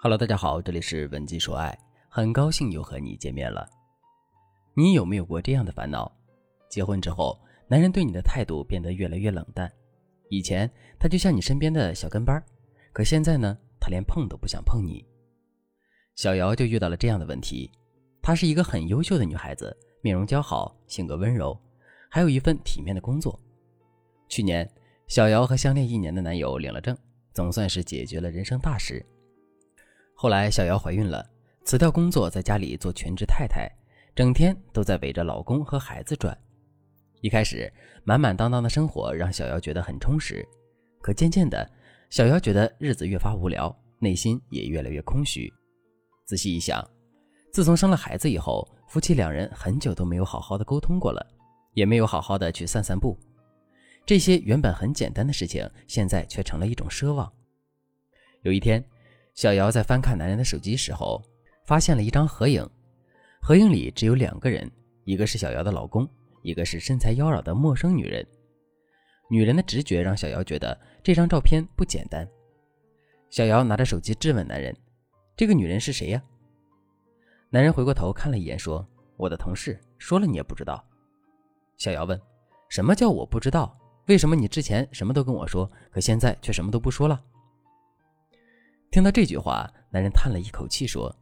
Hello，大家好，这里是文姬说爱，很高兴又和你见面了。你有没有过这样的烦恼？结婚之后，男人对你的态度变得越来越冷淡。以前他就像你身边的小跟班，可现在呢，他连碰都不想碰你。小姚就遇到了这样的问题。她是一个很优秀的女孩子，面容姣好，性格温柔，还有一份体面的工作。去年，小姚和相恋一年的男友领了证，总算是解决了人生大事。后来，小姚怀孕了，辞掉工作，在家里做全职太太，整天都在围着老公和孩子转。一开始，满满当当的生活让小姚觉得很充实，可渐渐的，小姚觉得日子越发无聊，内心也越来越空虚。仔细一想，自从生了孩子以后，夫妻两人很久都没有好好的沟通过了，也没有好好的去散散步。这些原本很简单的事情，现在却成了一种奢望。有一天。小姚在翻看男人的手机时候，发现了一张合影。合影里只有两个人，一个是小姚的老公，一个是身材妖娆的陌生女人。女人的直觉让小姚觉得这张照片不简单。小姚拿着手机质问男人：“这个女人是谁呀？”男人回过头看了一眼，说：“我的同事，说了你也不知道。”小姚问：“什么叫我不知道？为什么你之前什么都跟我说，可现在却什么都不说了？”听到这句话，男人叹了一口气说：“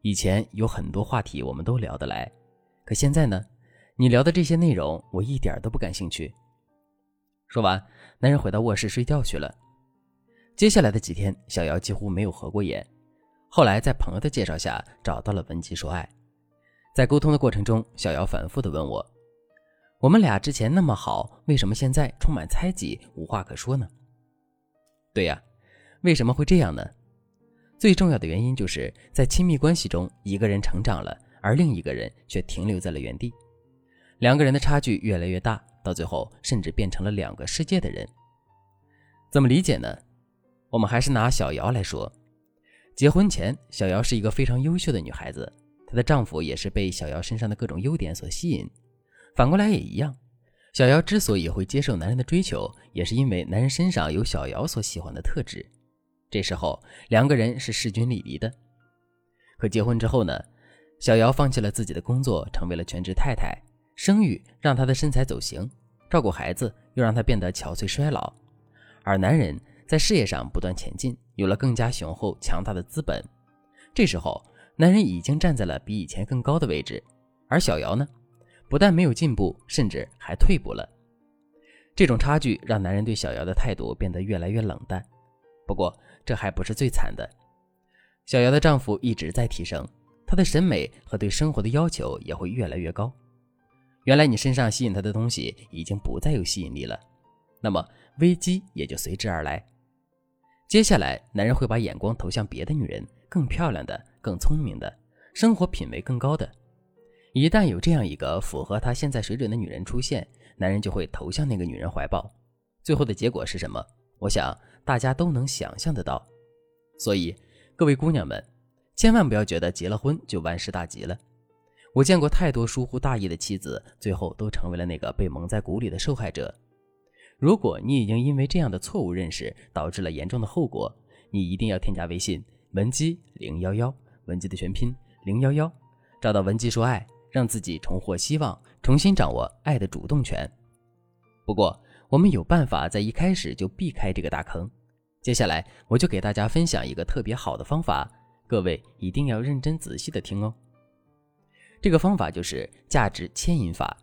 以前有很多话题我们都聊得来，可现在呢？你聊的这些内容我一点都不感兴趣。”说完，男人回到卧室睡觉去了。接下来的几天，小姚几乎没有合过眼。后来在朋友的介绍下，找到了文姬说爱。在沟通的过程中，小姚反复的问我：“我们俩之前那么好，为什么现在充满猜忌，无话可说呢？”对呀。为什么会这样呢？最重要的原因就是在亲密关系中，一个人成长了，而另一个人却停留在了原地，两个人的差距越来越大，到最后甚至变成了两个世界的人。怎么理解呢？我们还是拿小姚来说，结婚前，小姚是一个非常优秀的女孩子，她的丈夫也是被小姚身上的各种优点所吸引，反过来也一样。小姚之所以会接受男人的追求，也是因为男人身上有小姚所喜欢的特质。这时候两个人是势均力敌的，可结婚之后呢？小姚放弃了自己的工作，成为了全职太太，生育让她的身材走形，照顾孩子又让她变得憔悴衰老，而男人在事业上不断前进，有了更加雄厚强大的资本。这时候，男人已经站在了比以前更高的位置，而小姚呢，不但没有进步，甚至还退步了。这种差距让男人对小姚的态度变得越来越冷淡。不过，这还不是最惨的，小姚的丈夫一直在提升，他的审美和对生活的要求也会越来越高。原来你身上吸引他的东西已经不再有吸引力了，那么危机也就随之而来。接下来，男人会把眼光投向别的女人，更漂亮的、更聪明的、生活品味更高的。一旦有这样一个符合他现在水准的女人出现，男人就会投向那个女人怀抱。最后的结果是什么？我想。大家都能想象得到，所以各位姑娘们，千万不要觉得结了婚就万事大吉了。我见过太多疏忽大意的妻子，最后都成为了那个被蒙在鼓里的受害者。如果你已经因为这样的错误认识导致了严重的后果，你一定要添加微信文姬零幺幺，文姬的全拼零幺幺，找到文姬说爱，让自己重获希望，重新掌握爱的主动权。不过，我们有办法在一开始就避开这个大坑。接下来，我就给大家分享一个特别好的方法，各位一定要认真仔细的听哦。这个方法就是价值牵引法。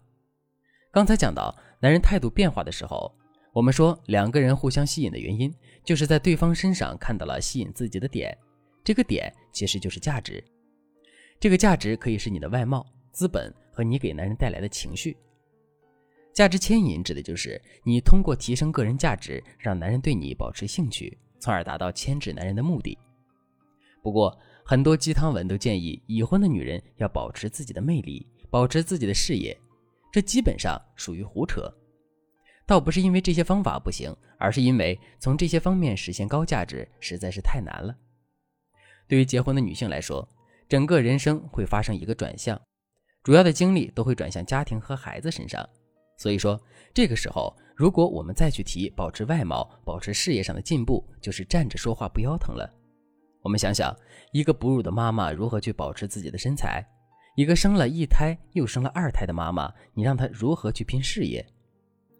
刚才讲到男人态度变化的时候，我们说两个人互相吸引的原因，就是在对方身上看到了吸引自己的点，这个点其实就是价值。这个价值可以是你的外貌、资本和你给男人带来的情绪。价值牵引指的就是你通过提升个人价值，让男人对你保持兴趣，从而达到牵制男人的目的。不过，很多鸡汤文都建议已婚的女人要保持自己的魅力，保持自己的事业，这基本上属于胡扯。倒不是因为这些方法不行，而是因为从这些方面实现高价值实在是太难了。对于结婚的女性来说，整个人生会发生一个转向，主要的精力都会转向家庭和孩子身上。所以说，这个时候，如果我们再去提保持外貌、保持事业上的进步，就是站着说话不腰疼了。我们想想，一个哺乳的妈妈如何去保持自己的身材？一个生了一胎又生了二胎的妈妈，你让她如何去拼事业？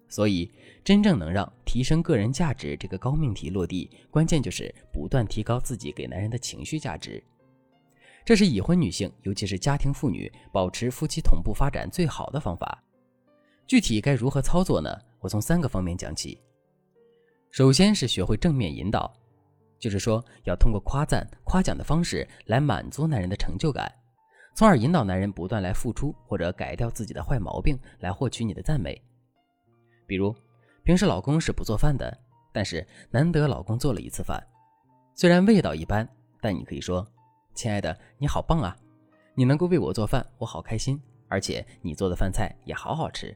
所以，真正能让提升个人价值这个高命题落地，关键就是不断提高自己给男人的情绪价值。这是已婚女性，尤其是家庭妇女，保持夫妻同步发展最好的方法。具体该如何操作呢？我从三个方面讲起。首先是学会正面引导，就是说要通过夸赞、夸奖的方式来满足男人的成就感，从而引导男人不断来付出或者改掉自己的坏毛病，来获取你的赞美。比如，平时老公是不做饭的，但是难得老公做了一次饭，虽然味道一般，但你可以说：“亲爱的，你好棒啊！你能够为我做饭，我好开心，而且你做的饭菜也好好吃。”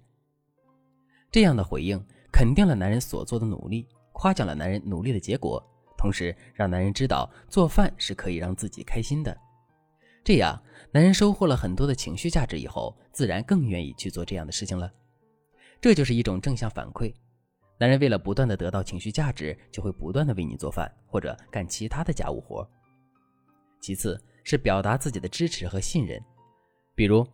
这样的回应肯定了男人所做的努力，夸奖了男人努力的结果，同时让男人知道做饭是可以让自己开心的。这样，男人收获了很多的情绪价值以后，自然更愿意去做这样的事情了。这就是一种正向反馈。男人为了不断的得到情绪价值，就会不断的为你做饭或者干其他的家务活。其次是表达自己的支持和信任，比如，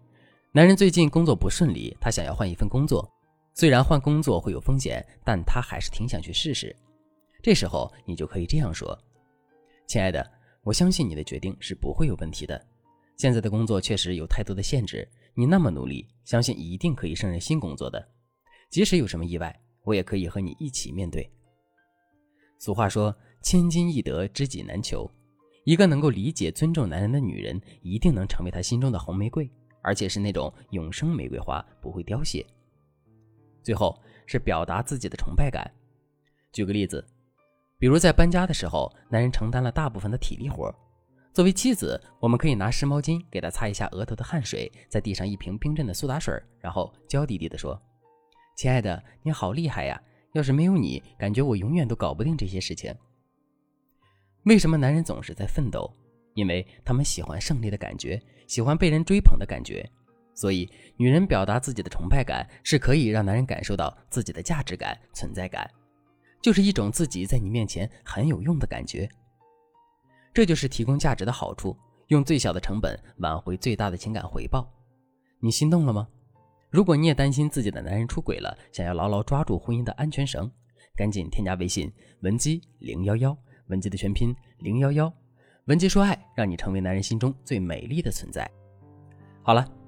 男人最近工作不顺利，他想要换一份工作。虽然换工作会有风险，但他还是挺想去试试。这时候你就可以这样说：“亲爱的，我相信你的决定是不会有问题的。现在的工作确实有太多的限制，你那么努力，相信一定可以胜任新工作的。即使有什么意外，我也可以和你一起面对。”俗话说：“千金易得，知己难求。”一个能够理解、尊重男人的女人，一定能成为他心中的红玫瑰，而且是那种永生玫瑰花，不会凋谢。最后是表达自己的崇拜感。举个例子，比如在搬家的时候，男人承担了大部分的体力活，作为妻子，我们可以拿湿毛巾给他擦一下额头的汗水，再递上一瓶冰镇的苏打水，然后娇滴滴地说：“亲爱的，你好厉害呀！要是没有你，感觉我永远都搞不定这些事情。”为什么男人总是在奋斗？因为他们喜欢胜利的感觉，喜欢被人追捧的感觉。所以，女人表达自己的崇拜感是可以让男人感受到自己的价值感、存在感，就是一种自己在你面前很有用的感觉。这就是提供价值的好处，用最小的成本挽回最大的情感回报。你心动了吗？如果你也担心自己的男人出轨了，想要牢牢抓住婚姻的安全绳，赶紧添加微信文姬零幺幺，文姬的全拼零幺幺，文姬说爱，让你成为男人心中最美丽的存在。好了。